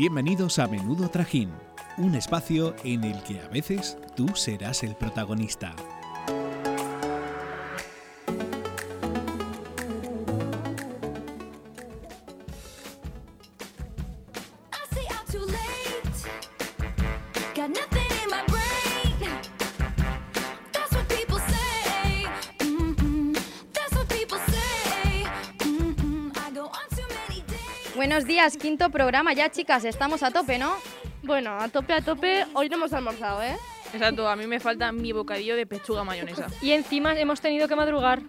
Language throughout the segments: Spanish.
Bienvenidos a Menudo Trajín, un espacio en el que a veces tú serás el protagonista. Días, quinto programa ya, chicas. Estamos a tope, ¿no? Bueno, a tope, a tope. Hoy no hemos almorzado, ¿eh? Exacto, a mí me falta mi bocadillo de pechuga mayonesa. Y encima hemos tenido que madrugar.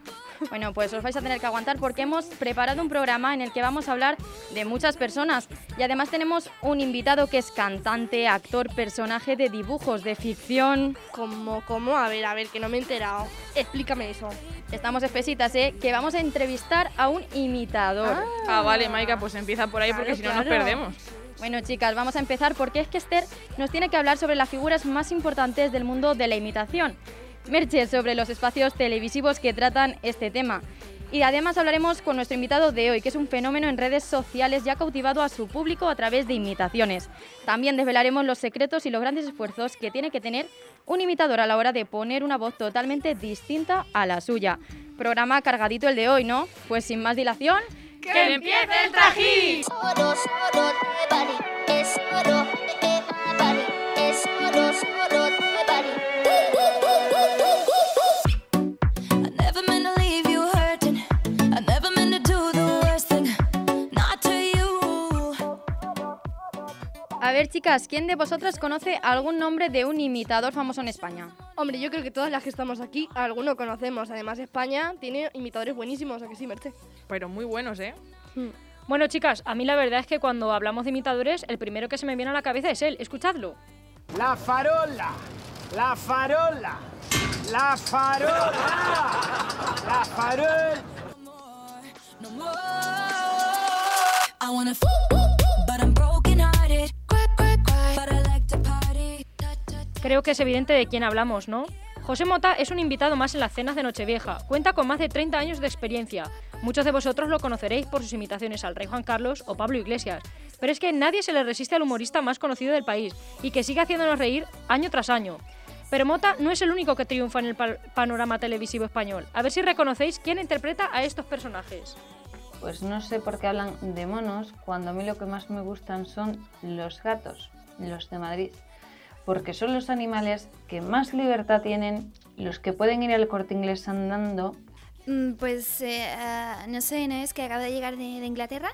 Bueno, pues os vais a tener que aguantar porque hemos preparado un programa en el que vamos a hablar de muchas personas y además tenemos un invitado que es cantante, actor, personaje de dibujos, de ficción. ¿Cómo, cómo? A ver, a ver, que no me he enterado. Explícame eso. Estamos espesitas, ¿eh? Que vamos a entrevistar a un imitador. Ah, vale, Maika, pues empieza por ahí porque si no nos perdemos. Bueno, chicas, vamos a empezar porque es que Esther nos tiene que hablar sobre las figuras más importantes del mundo de la imitación. Merche, sobre los espacios televisivos que tratan este tema. Y además hablaremos con nuestro invitado de hoy, que es un fenómeno en redes sociales y ha cautivado a su público a través de imitaciones. También desvelaremos los secretos y los grandes esfuerzos que tiene que tener un imitador a la hora de poner una voz totalmente distinta a la suya. Programa cargadito el de hoy, ¿no? Pues sin más dilación, ¡Que empiece el trajín! A ver, chicas, ¿quién de vosotras conoce algún nombre de un imitador famoso en España? Hombre, yo creo que todas las que estamos aquí, alguno conocemos. Además, España tiene imitadores buenísimos, ¿a que sí, Merche? Pero muy buenos, ¿eh? Bueno, chicas, a mí la verdad es que cuando hablamos de imitadores, el primero que se me viene a la cabeza es él. Escuchadlo. La farola, la farola, la farola, la farola. Creo que es evidente de quién hablamos, ¿no? José Mota es un invitado más en las cenas de Nochevieja. Cuenta con más de 30 años de experiencia. Muchos de vosotros lo conoceréis por sus imitaciones al rey Juan Carlos o Pablo Iglesias. Pero es que nadie se le resiste al humorista más conocido del país y que sigue haciéndonos reír año tras año. Pero Mota no es el único que triunfa en el pa- panorama televisivo español. A ver si reconocéis quién interpreta a estos personajes. Pues no sé por qué hablan de monos cuando a mí lo que más me gustan son los gatos, los de Madrid. Porque son los animales que más libertad tienen, los que pueden ir al corte inglés andando. Mm, Pues eh, ah, no sé, no es que acabo de llegar de, de Inglaterra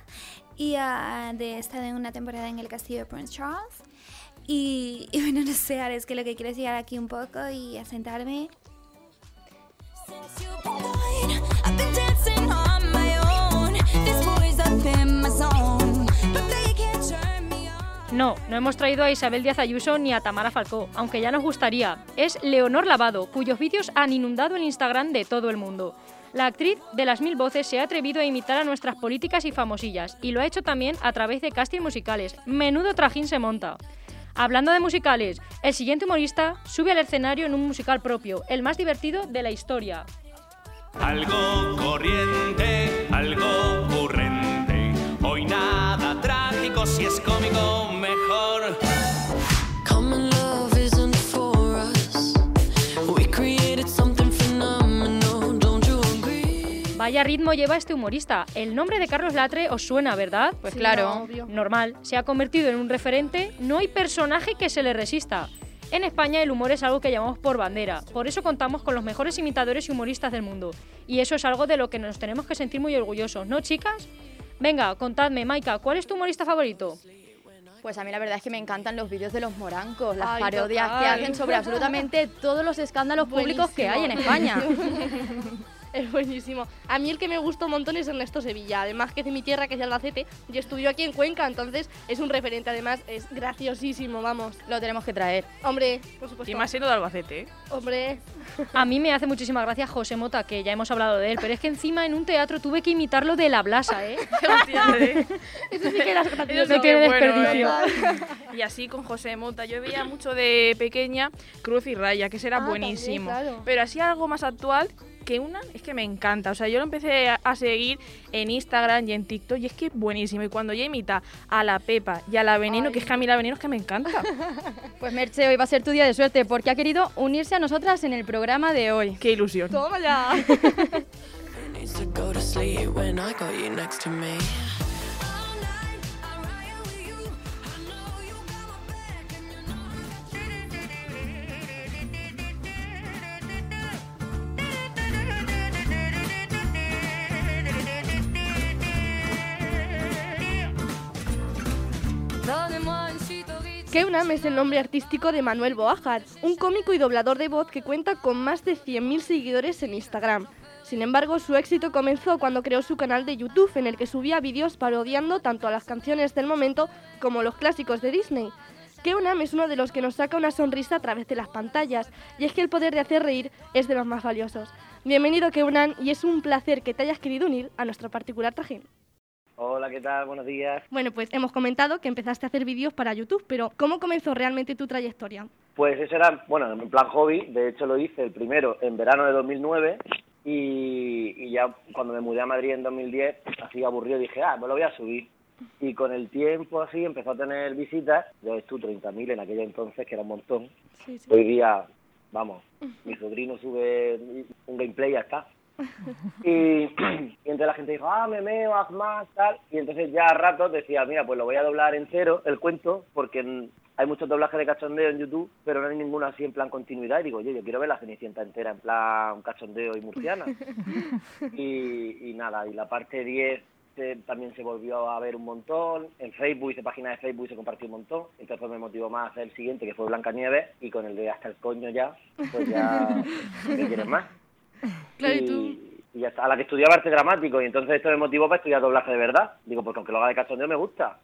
y ah, de he estado en una temporada en el castillo de Prince Charles. Y, y bueno, no sé, ahora es que lo que quiero es llegar aquí un poco y asentarme. Since No, no hemos traído a Isabel Díaz Ayuso ni a Tamara Falcó, aunque ya nos gustaría. Es Leonor Lavado, cuyos vídeos han inundado el Instagram de todo el mundo. La actriz de las mil voces se ha atrevido a imitar a nuestras políticas y famosillas, y lo ha hecho también a través de casting musicales. Menudo trajín se monta. Hablando de musicales, el siguiente humorista sube al escenario en un musical propio, el más divertido de la historia. Algo corriente, algo ocurrente. Hoy nada trágico, si es cómico, mejor. Common love isn't for us. We created something phenomenal, don't you agree? Vaya ritmo lleva este humorista. El nombre de Carlos Latre os suena, ¿verdad? Pues Sí, claro. obvio. Normal, se ha convertido en un referente, no hay personaje que se le resista. En España el humor es algo que llamamos por bandera, por eso contamos con los mejores imitadores y humoristas del mundo. Y eso es algo de lo que nos tenemos que sentir muy orgullosos, ¿no, chicas? Venga, contadme, Maika, ¿cuál es tu humorista favorito? Pues a mí la verdad es que me encantan los vídeos de los morancos, las Ay, parodias que hacen sobre absolutamente todos los escándalos públicos que hay en España. Es buenísimo. A mí el que me gusta un montón es Ernesto Sevilla. Además que es de mi tierra, que es de Albacete, y estudió aquí en Cuenca, entonces es un referente. Además es graciosísimo, vamos. Lo tenemos que traer. Hombre, por supuesto. Y más siendo de Albacete, ¿eh? Hombre, A mí me hace muchísima gracia José Mota, que ya hemos hablado de él, pero es que encima en un teatro tuve que imitarlo de la blasa, ¿eh? eso sí que era gracioso. No tiene bueno, desperdicio. ¿eh? Y así con José Mota. Yo veía mucho de pequeña Cruz y Raya, que ese era Ah, también, buenísimo. claro. Pero así algo más actual, que una es que me encanta. O sea, yo lo empecé a, a seguir en Instagram y en TikTok y es que es buenísimo. Y cuando ya imita a la Pepa y a la Veneno, que es que a mí la Veneno es que me encanta. Pues Merche, hoy va a ser tu día de suerte porque ha querido unirse a nosotras en el programa de hoy. Qué ilusión. ¡Toma ya! Keunam es el nombre artístico de Manuel Boajar, un cómico y doblador de voz que cuenta con más de 100.000 seguidores en Instagram. Sin embargo, su éxito comenzó cuando creó su canal de YouTube en el que subía vídeos parodiando tanto a las canciones del momento como los clásicos de Disney. Keunam es uno de los que nos saca una sonrisa a través de las pantallas, y es que el poder de hacer reír es de los más valiosos. Bienvenido Keunam y es un placer que te hayas querido unir a nuestro particular trajín. Hola, ¿qué tal? Buenos días. Bueno, pues hemos comentado que empezaste a hacer vídeos para YouTube, pero ¿cómo comenzó realmente tu trayectoria? Pues eso era, bueno, en plan hobby, de hecho lo hice el primero en verano de 2009 y, y ya cuando me mudé a Madrid en 2010, así aburrido, dije, ah, me lo voy a subir. Y con el tiempo así empezó a tener visitas, ya ves tú, 30.000 en aquella entonces, que era un montón. Sí, sí. Hoy día, vamos, mi sobrino sube un gameplay y ya está. Y, y entonces la gente dijo, ah, me meo, haz más, tal. Y entonces ya a ratos decía, mira, pues lo voy a doblar entero, el cuento, porque en- hay muchos doblajes de cachondeo en YouTube, pero no hay ninguno así en plan continuidad. Y digo, oye, yo quiero ver la Cenicienta entera en plan cachondeo y murciana. y, y nada, y la parte 10 se- también se volvió a ver un montón. En Facebook, hice página de Facebook y se compartió un montón. Entonces pues, me motivó más a hacer el siguiente, que fue Blancanieves, y con el de hasta el coño ya, pues ya, ¿qué quieres más? Claro, y y, tú. y. A la que estudiaba arte dramático y entonces esto me motivó para estudiar doblaje de verdad. Digo, pues aunque lo haga de cachondeo me gusta.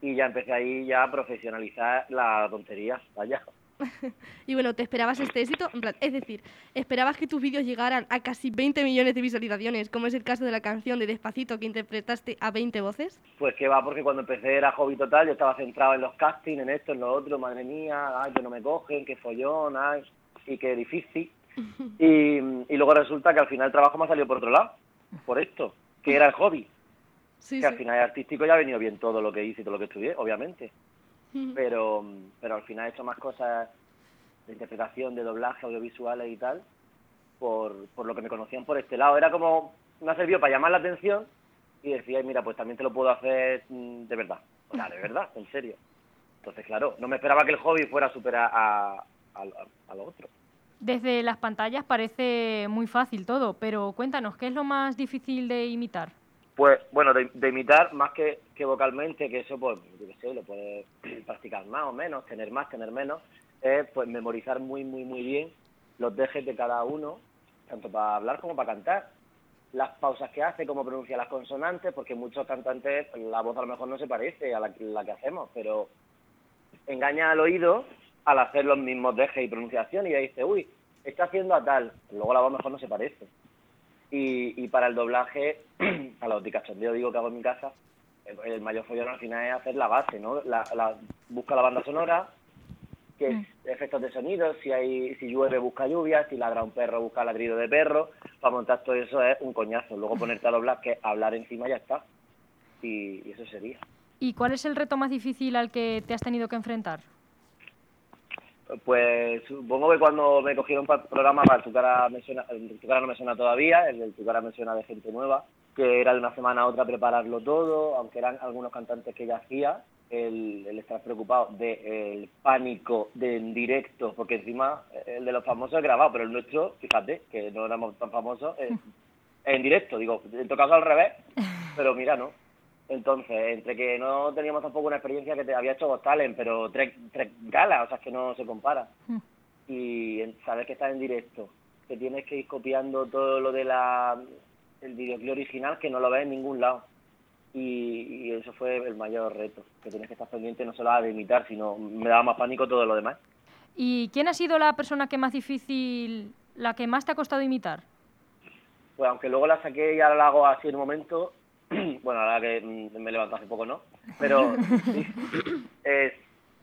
Y ya empecé ahí ya a profesionalizar la tontería, vaya. Y bueno, ¿te esperabas este éxito? En plan, es decir, ¿esperabas que tus vídeos llegaran a casi 20 millones de visualizaciones, como es el caso de la canción de Despacito que interpretaste a 20 voces? Pues que va, porque cuando empecé era hobby total, yo estaba centrado en los castings, en esto, en lo otro, madre mía, ay, que no me cogen, que follón, ay, y qué difícil. Y, y luego resulta que al final el trabajo me ha salido por otro lado, por esto, que era el hobby. Sí, que al final es artístico ya ha venido bien todo lo que hice y todo lo que estudié, obviamente. pero, pero al final he hecho más cosas de interpretación, de doblaje, audiovisuales y tal, por, por lo que me conocían por este lado. Era como, me ha servido para llamar la atención y decía, mira, pues también te lo puedo hacer mm, de verdad. O sea, de verdad, en serio. Entonces, claro, no me esperaba que el hobby fuera a superar a, a, a- a lo otro. Desde las pantallas parece muy fácil todo, pero cuéntanos, ¿qué es lo más difícil de imitar? Pues, bueno, de, de imitar más que, que vocalmente, que eso, pues, yo qué sé, lo puedes practicar más o menos, tener más, tener menos, es, pues, memorizar muy, muy, muy bien los dejes de cada uno, tanto para hablar como para cantar. Las pausas que hace, cómo pronuncia las consonantes, porque muchos cantantes, la voz a lo mejor no se parece a la, la que hacemos, pero engaña al oído al hacer los mismos dejes y pronunciación y ya dice, uy, está haciendo a tal. Luego la voz mejor no se parece. Y, y para el doblaje, a los de cachondeo digo que hago en mi casa, el, el mayor follón al final es hacer la base, ¿no? La, la- busca la banda sonora, que es efectos de sonido, si hay si llueve busca lluvia, si ladra un perro busca ladrido de perro, para montar todo eso es un coñazo. Luego ponerte a doblar, que hablar encima ya está. Y, y eso sería. ¿Y cuál es el reto más difícil al que te has tenido que enfrentar? Pues supongo que cuando me cogieron para el programa, para Tu cara, me suena, el Tu cara no me suena todavía, el del Tu cara me suena de gente nueva, que era de una semana a otra prepararlo todo, aunque eran algunos cantantes que ya hacía, el, el estar preocupado del pánico de en directo, porque encima eh, el de los famosos es grabado, pero el nuestro, fíjate, que no éramos tan famosos, es, es en directo, digo, en todo caso al revés, pero mira, no. Entonces, entre que no teníamos tampoco una experiencia que te había hecho Got Talent, pero tres, tres galas, o sea, es que no se compara. Y en- sabes que estás en directo, que tienes que ir copiando todo lo de la el videoclip original que no lo ves en ningún lado. Y, y eso fue el mayor reto, que tienes que estar pendiente no solo de imitar, sino me daba más pánico todo lo demás. ¿Y quién ha sido la persona que más difícil, la que más te ha costado imitar? Pues aunque luego la saqué y ahora la hago así en un momento, bueno, ahora que mm, me levanto hace poco, ¿no? Pero sí, es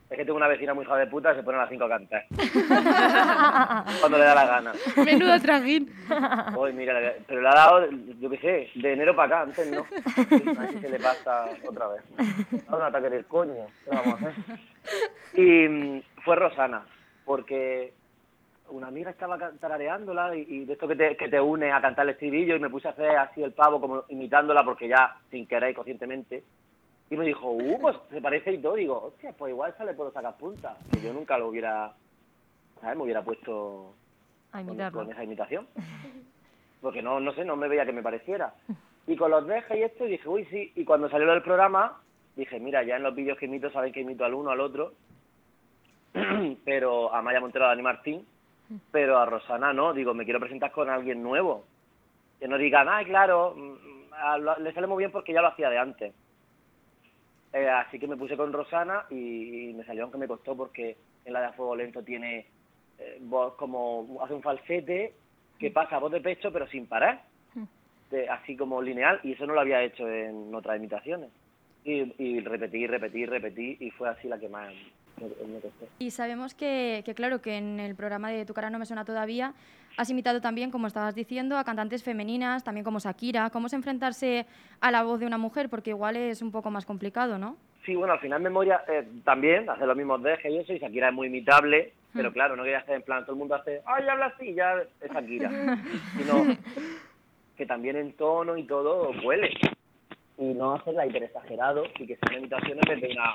Es que tengo una vecina muy hija de puta se pone a las 5 a cantar. Cuando le da la gana. Menudo trajín. Uy, mira, pero le ha dado, yo qué sé, de enero para acá, antes no. A ver si se le pasa otra vez. Ha dado un ataque del coño. ¿Qué vamos a hacer? Y mm, fue Rosana, porque una amiga estaba tarareándola y, y de esto que te, que te une a cantar el estribillo y me puse a hacer así el pavo como imitándola porque ya sin querer conscientemente y me dijo, uh, pues se parece y todo. Digo, hostia, pues igual esa le puedo sacar punta. Que yo nunca lo hubiera, ¿sabes? Me hubiera puesto A con, imitarlo. con esa imitación. Porque no, no sé, no me veía que me pareciera. Y con los dejes y esto dije, uy, sí. Y cuando salió del programa, dije, mira, ya en los vídeos que imito saben que imito al uno, al otro. pero a Maya Montero, a Dani Martín. Pero a Rosana no. Digo, me quiero presentar con alguien nuevo. Que no digan, ay, claro, mm, le sale muy bien porque ya lo hacía de antes. Eh, así que me puse con Rosana y, me salió aunque me costó porque en la de A Fuego Lento tiene eh, voz como hace un falsete que pasa voz de pecho pero sin parar, de- así como lineal y eso no lo había hecho en otras imitaciones. Y, y repetí, repetí, repetí y fue así la que más. Y sabemos que, que, claro, que en el programa de Tu cara no me suena todavía has imitado también, como estabas diciendo, a cantantes femeninas, también como Shakira. ¿Cómo es enfrentarse a la voz de una mujer? Porque igual es un poco más complicado, ¿no? Sí, bueno, al final Memoria eh, también hace los mismos dejes y eso, y Shakira es muy imitable, pero claro, no quería hacer en plan, todo el mundo hace, ay, habla así, ya es Shakira. Sino que también en tono y todo huele. Y no hacerla hiper exagerado y que sean imitaciones desde una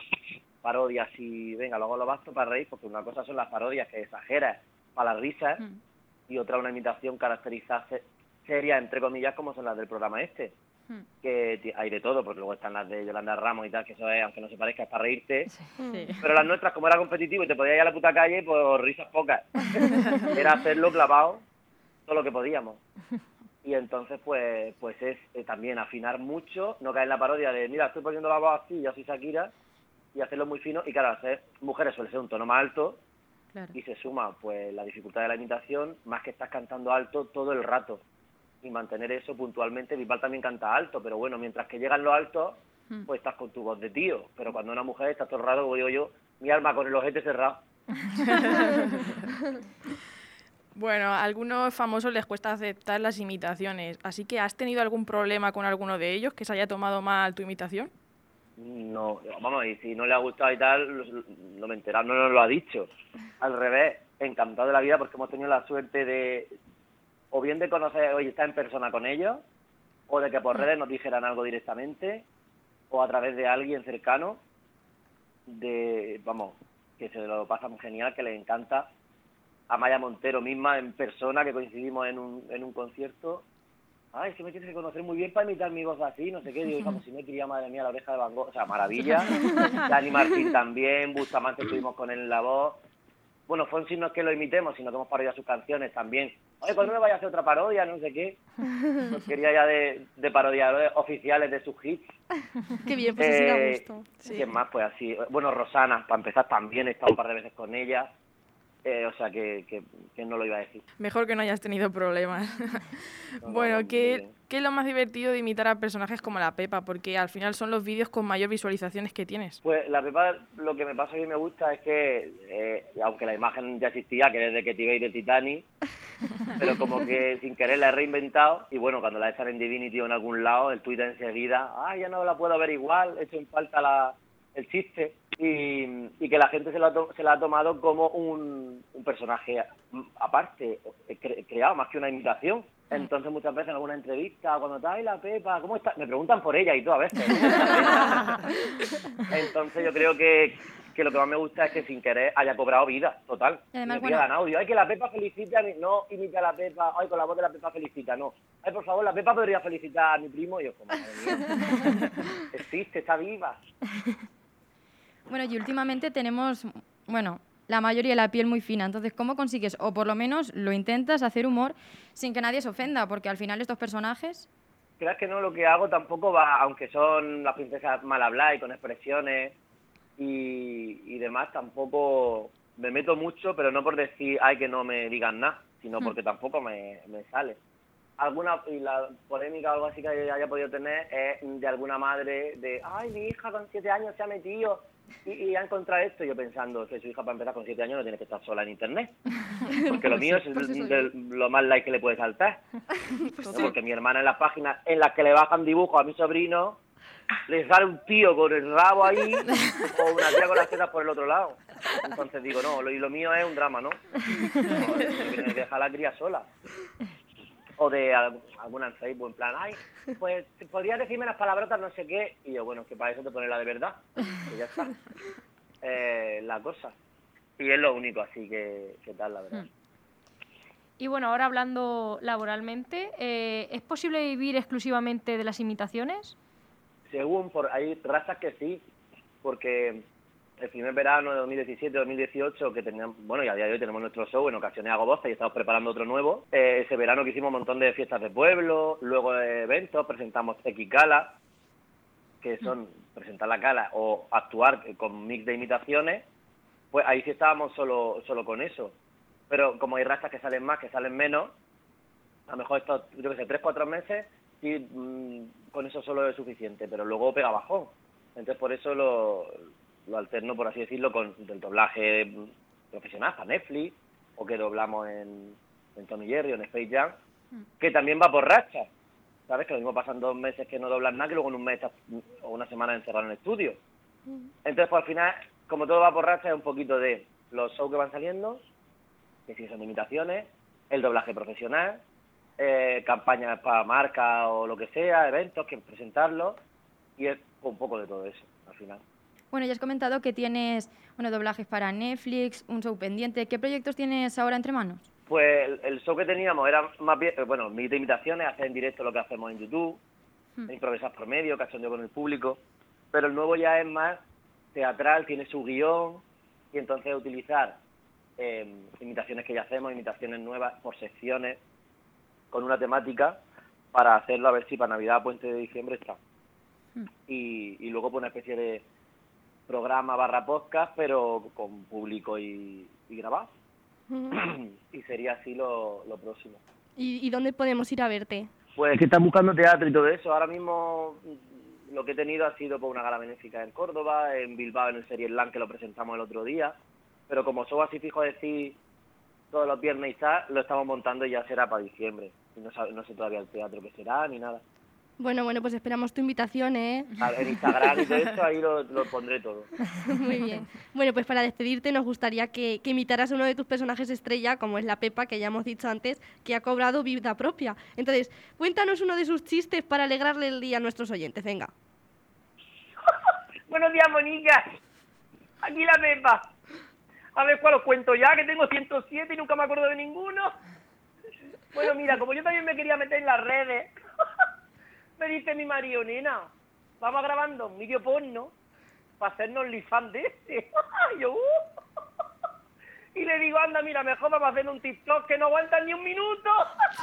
parodia así, venga, luego lo basto para reír, porque una cosa son las parodias que exageras para las risas y otra una imitación caracterizada se- seria, entre comillas, como son las del programa este que ti- hay de todo, porque luego están las de Yolanda Ramos y tal, que eso es, aunque no se parezca, es para reírte. Pero las nuestras, como era competitivo y te podías ir a la puta calle, pues risas pocas. era hacerlo clavado todo lo que podíamos. Y entonces, pues pues es eh, también afinar mucho, no caer en la parodia de, mira, estoy poniendo la voz así, yo soy Shakira, y hacerlo muy fino. Y claro, hacer mujeres suele ser un tono más alto, y se suma pues la dificultad de la imitación, más que estás cantando alto todo el rato. Y mantener eso puntualmente, Bisbal también canta alto, pero bueno, mientras que llegan los altos, pues estás con tu voz de tío. Pero cuando una mujer está todo el rato, como digo yo, mi alma con el ojete cerrado. Bueno, a algunos famosos les cuesta aceptar las imitaciones, así que ¿has tenido algún problema con alguno de ellos que se haya tomado mal tu imitación? No, vamos, y si no le ha gustado y tal, lo me he no nos lo ha dicho. Al revés, encantado de la vida porque hemos tenido la suerte de, o bien de conocer, oye, estar en persona con ellos, o de que por redes nos dijeran algo directamente, o a través de alguien cercano, de, vamos, que se lo pasan genial, que les encanta. A Maya Montero misma en persona, que coincidimos en un, en un concierto. Ay, es que me tienes que conocer muy bien para imitar mi voz así, no sé qué. Digo, como si me quería, madre mía, la oreja de Van Gogh. O sea, maravilla. Dani Martín también, Bustamante estuvimos con él en la voz. Bueno, fue un signo que lo imitemos, sino que hemos parodiado sus canciones también. Oye, ¿cuándo me vaya a hacer otra parodia? No sé qué. Pues quería ya de, de parodiadores oficiales de sus hits. Qué bien, pues así da Eh, gusto. ¿Quién más? Pues así. Bueno, Rosana, para empezar, también he estado un par de veces con ella. Eh, o sea, que, que, que no lo iba a decir. Mejor que no hayas tenido problemas. bueno, ¿qué, ¿qué es lo más divertido de imitar a personajes como la Pepa? Porque al final son los vídeos con mayor visualizaciones que tienes. Pues la Pepa, lo que me pasa y me gusta es que, eh, aunque la imagen ya existía, que es de Katy Bay de Titanic, pero como que sin querer la he reinventado y bueno, cuando la echan en Divinity o en algún lado, el Twitter enseguida, ah, ya no la puedo ver igual, he hecho en falta la, el chiste y, y que la gente se, lo ha to- se la ha tomado como un, un personaje mm, aparte, eh, cre- creado más que una imitación. Entonces muchas veces en alguna entrevista, cuando está ahí la Pepa, ¿cómo está? Me preguntan por ella y todo a veces. Entonces yo creo que, que lo que más me gusta es que sin querer haya cobrado vida, total. Además, me bueno- ay que la Pepa felicita, a mi- no imita a la Pepa, ay con la voz de la Pepa felicita, no. Ay por favor, la Pepa podría felicitar a mi primo y yo como, madre mía, existe, está viva. Bueno, y últimamente tenemos, bueno, la mayoría de la piel muy fina. Entonces, ¿cómo consigues, o por lo menos lo intentas, hacer humor sin que nadie se ofenda? Porque al final estos personajes... creas que no, lo que hago tampoco va, aunque son las princesas mal habladas y con expresiones y, y demás, tampoco me meto mucho, pero no por decir, ay, que no me digan nada, sino Hmm. porque tampoco me, me sale. Alguna, y la polémica o algo así que haya podido tener es de alguna madre de, ay, mi hija con siete años se ha metido y, y ha encontrado esto, yo pensando que su hija para empezar con siete años no tiene que estar sola en internet. Porque lo mío es soy de- lo más like que le puede saltar. ¿no? Porque mi hermana en las páginas en las que le bajan dibujos a mi sobrino, le sale un tío con el rabo ahí o una tía con las tetas por el otro lado. Entonces digo, no, lo, y lo mío es un drama, ¿no? No, de- Deja a la cría sola. O de al- alguna en Facebook, en plan, ay, pues podrías decirme las palabrotas, no sé qué. Y yo, bueno, que para eso te pones la de verdad. Y ya está. Eh, la cosa. Y es lo único, así que, que tal, la verdad. Y bueno, ahora hablando laboralmente, eh, ¿es posible vivir exclusivamente de las imitaciones? Según, por hay razas que sí, porque el primer verano de 2017-2018, que teníamos, bueno, y a día de hoy tenemos nuestro show, en ocasiones hago voces y estamos preparando otro nuevo. Eh, ese verano que hicimos un montón de fiestas de pueblo, luego de eventos, presentamos X Gala, que son presentar la gala o actuar con mix de imitaciones, pues ahí sí estábamos solo, solo con eso. Pero como hay razas que salen más, que salen menos, a lo mejor estos, yo que sé, tres, cuatro meses, sí, mm, con eso solo es suficiente, pero luego pega bajón. Entonces por eso lo, lo alterno, por así decirlo, con del doblaje mm, profesional para Netflix, o que doblamos en, en Tommy Jerry o en Space Jam, que también va por rachas. ¿Sabes? Que lo mismo pasan dos meses que no doblan nada, que luego en un mes mm, o una semana encerrado en el estudio. Entonces, pues al final, como todo va por racha, es un poquito de los shows que van saliendo, que si son imitaciones, el doblaje profesional, eh, campañas para marca o lo que sea, eventos, que presentarlos, y es un poco de todo eso, al final. Bueno, ya has comentado que tienes bueno, doblajes para Netflix, un show pendiente. ¿Qué proyectos tienes ahora entre manos? Pues el, el show que teníamos era más bien, eh, bueno, mis de imitaciones, hacer en directo lo que hacemos en YouTube, improvisar por medio, cachondeo con el público, pero el nuevo ya es más teatral, tiene su guion, y entonces utilizar eh, imitaciones que ya hacemos, imitaciones nuevas por secciones, con una temática, para hacerlo a ver si para Navidad, Puente de Diciembre está. Y, y luego pues una especie de programa barra podcast, pero con público y, y grabado. y sería así lo, lo próximo. ¿Y, y dónde podemos ir a verte? Pues que están buscando teatro y todo eso. Ahora mismo mm, lo que he tenido ha sido por una gala benéfica en Córdoba, en Bilbao en el Serie Land que lo presentamos el otro día. Pero como soy así fijo a decir todos los viernes y tal, lo estamos montando y ya será para diciembre. Y no, sabe- no sé todavía el teatro que será ni nada. Bueno, bueno, pues esperamos tu invitación, ¿eh? A- En Instagram y todo eso ahí lo, lo pondré todo. Muy bien. Bueno, pues para despedirte nos gustaría que, que imitaras a uno de tus personajes estrella, como es la Pepa, que ya hemos dicho antes, que ha cobrado vida propia. Entonces, cuéntanos uno de sus chistes para alegrarle el día a nuestros oyentes. Venga. Buenos días, monicas. Aquí la Pepa. A ver cuál os cuento ya, que tengo 107 y nunca me acuerdo de ninguno. Bueno, mira, como yo también me quería meter en las redes, me dice mi marido, nena, vamos grabando un vídeo porno para hacernos lifan de este. Y yo, "Uh". Y le digo, anda, mira, mejor vamos a hacer un TikTok que no aguanta ni un minuto.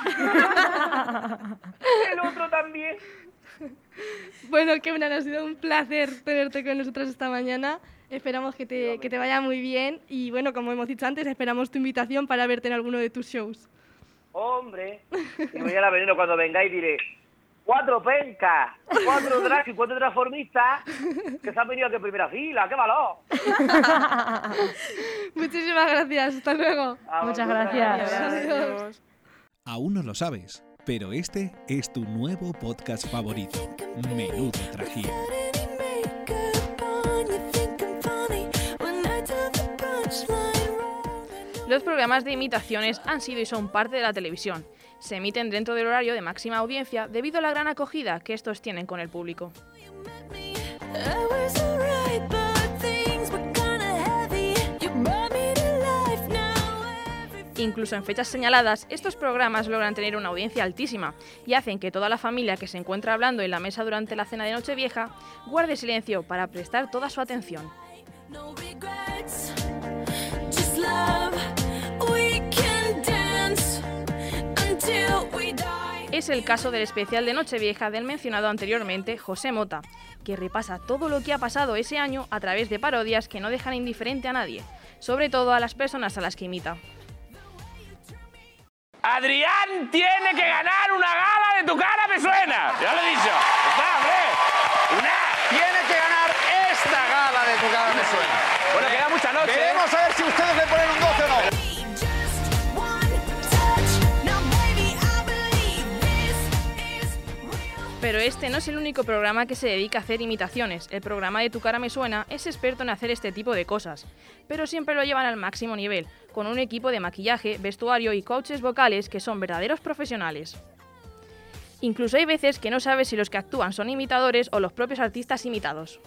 El otro también. Bueno, Kemran, ha sido un placer tenerte con nosotros esta mañana. Esperamos que te, que te vaya muy bien y bueno, como hemos dicho antes, esperamos tu invitación para verte en alguno de tus shows. Hombre, y voy a la veneno cuando vengáis diré, cuatro pencas, cuatro drag y cuatro transformistas que se han venido aquí en primera fila, ¡qué valor! Muchísimas gracias, hasta luego. Muchas gracias. Adiós. Aún no lo sabes, pero este es tu nuevo podcast favorito, Menudo Trajín. Los programas de imitaciones han sido y son parte de la televisión. Se emiten dentro del horario de máxima audiencia debido a la gran acogida que estos tienen con el público. Incluso en fechas señaladas, estos programas logran tener una audiencia altísima y hacen que toda la familia que se encuentra hablando en la mesa durante la cena de Nochevieja guarde silencio para prestar toda su atención. Es el caso del especial de Nochevieja del mencionado anteriormente, José Mota, que repasa todo lo que ha pasado ese año a través de parodias que no dejan indiferente a nadie, sobre todo a las personas a las que imita. Adrián tiene que ganar una gala de tu cara, me suena. Ya lo he dicho. Está, hombre. Una. Tiene que ganar esta gala de tu cara, me suena. Bueno, queda mucha noche. Veremos ¿eh? a ver si ustedes le ponen un gol. Pero este no es el único programa que se dedica a hacer imitaciones. El programa de Tu cara me suena es experto en hacer este tipo de cosas. Pero siempre lo llevan al máximo nivel, con un equipo de maquillaje, vestuario y coaches vocales que son verdaderos profesionales. Incluso hay veces que no sabes si los que actúan son imitadores o los propios artistas imitados.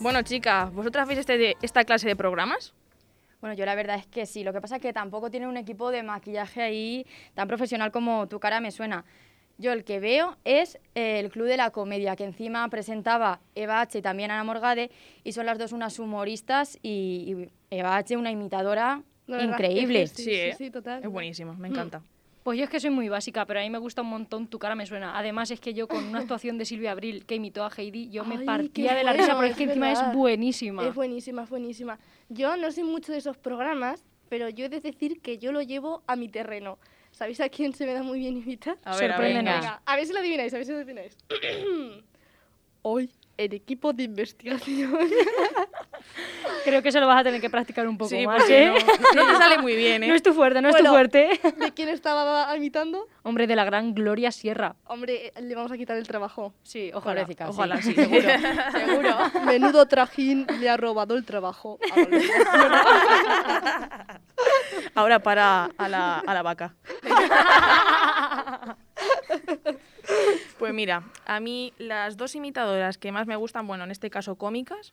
Bueno, chicas, ¿vosotras veis este- esta clase de programas? Bueno, yo la verdad es que sí. Lo que pasa es que tampoco tiene un equipo de maquillaje ahí tan profesional como tu cara me suena. Yo el que veo es eh, el Club de la Comedia, que encima presentaba Eva H. y también Ana Morgade, y son las dos unas humoristas y, y Eva H. una imitadora increíble. es que sí, sí, sí, total. Es buenísimo, me Mm. encanta. Pues yo es que soy muy básica, pero a mí me gusta un montón Tu cara me suena. Además es que yo con una actuación de Silvia Abril que imitó a Heidi, yo me Ay, partía de la risa bueno, porque es que encima verdad. es buenísima. Es buenísima, es buenísima. Yo no sé mucho de esos programas, pero yo he de decir que yo lo llevo a mi terreno. ¿Sabéis a quién se me da muy bien imitar? A ver, a ver, Sorpréndenos. Venga, a ver si lo adivináis, a ver si lo adivináis. Hoy, el equipo de investigación. Creo que eso lo vas a tener que practicar un poco Sí, más, ¿eh? no, no te sale muy bien, ¿eh? No es tu fuerte, no es tu fuerte. ¿De quién estaba imitando? Hombre, de la gran Gloria Sierra. Hombre, le vamos a quitar el trabajo. Sí, ojalá. Pobrecita. Ojalá, sí. Seguro, seguro. Menudo trajín le ha robado el trabajo. a. Ahora para a la, a la vaca. Pues mira, a mí las dos imitadoras que más me gustan, bueno, en este caso cómicas,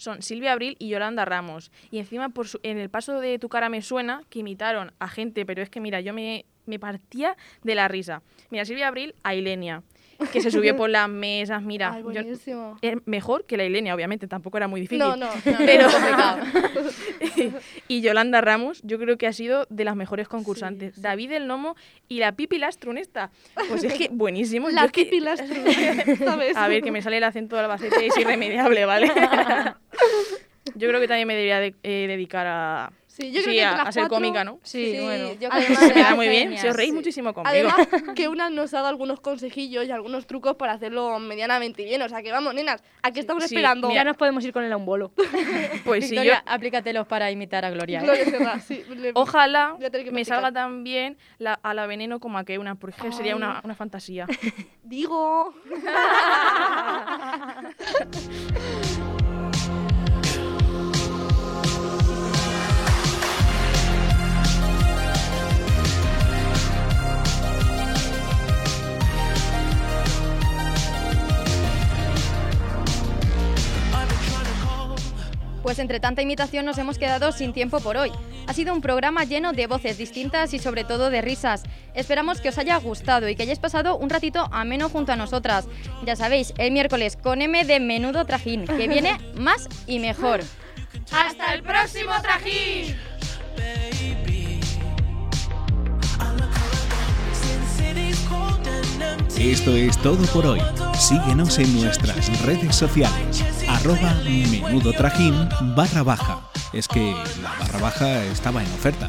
son Silvia Abril y Yolanda Ramos. Y encima, por su- en el paso de Tu cara me suena, que imitaron a gente, pero es que mira, yo me, me partía de la risa. Mira, Silvia Abril a Ilenia, que se subió por las mesas, mira. Ay, yo- eh, mejor que la Ilenia, obviamente, tampoco era muy difícil. No, no, no, pero y Yolanda Ramos, yo creo que ha sido de las mejores concursantes. David el Nomo y la Pipi Lastrunesta. Pues es que buenísimo. La que- Pipi ¿sabes? A ver, que me sale el acento de Albacete, es irremediable, ¿vale? Yo creo que también me debería de- eh, dedicar a, Sí, yo creo que a, entre las a ser cuatro- cómica, ¿no? Sí, bueno. yo creo Además, que Se me da muy bien, si os reís sí. muchísimo conmigo. Además, que una nos haga algunos consejillos y algunos trucos para hacerlo medianamente bien. O sea, que vamos, nenas, ¿a qué estamos sí, esperando? Ya nos podemos ir con él a un bolo. pues sí, yo, Victoria, aplícatelos para imitar a Gloria. ¿eh? Gloria Serra, sí, le- ojalá me salga tan bien la- a la veneno como a que una, porque sería una, una fantasía. Digo. Pues entre tanta imitación nos hemos quedado sin tiempo por hoy. Ha sido un programa lleno de voces distintas y sobre todo de risas. Esperamos que os haya gustado y que hayáis pasado un ratito ameno junto a nosotras. Ya sabéis, el miércoles con M de Menudo Trajín, que viene más y mejor. ¡Hasta el próximo trajín! Esto es todo por hoy. Síguenos en nuestras redes sociales. Arroba menudo trajín barra baja. Es que la barra baja estaba en oferta.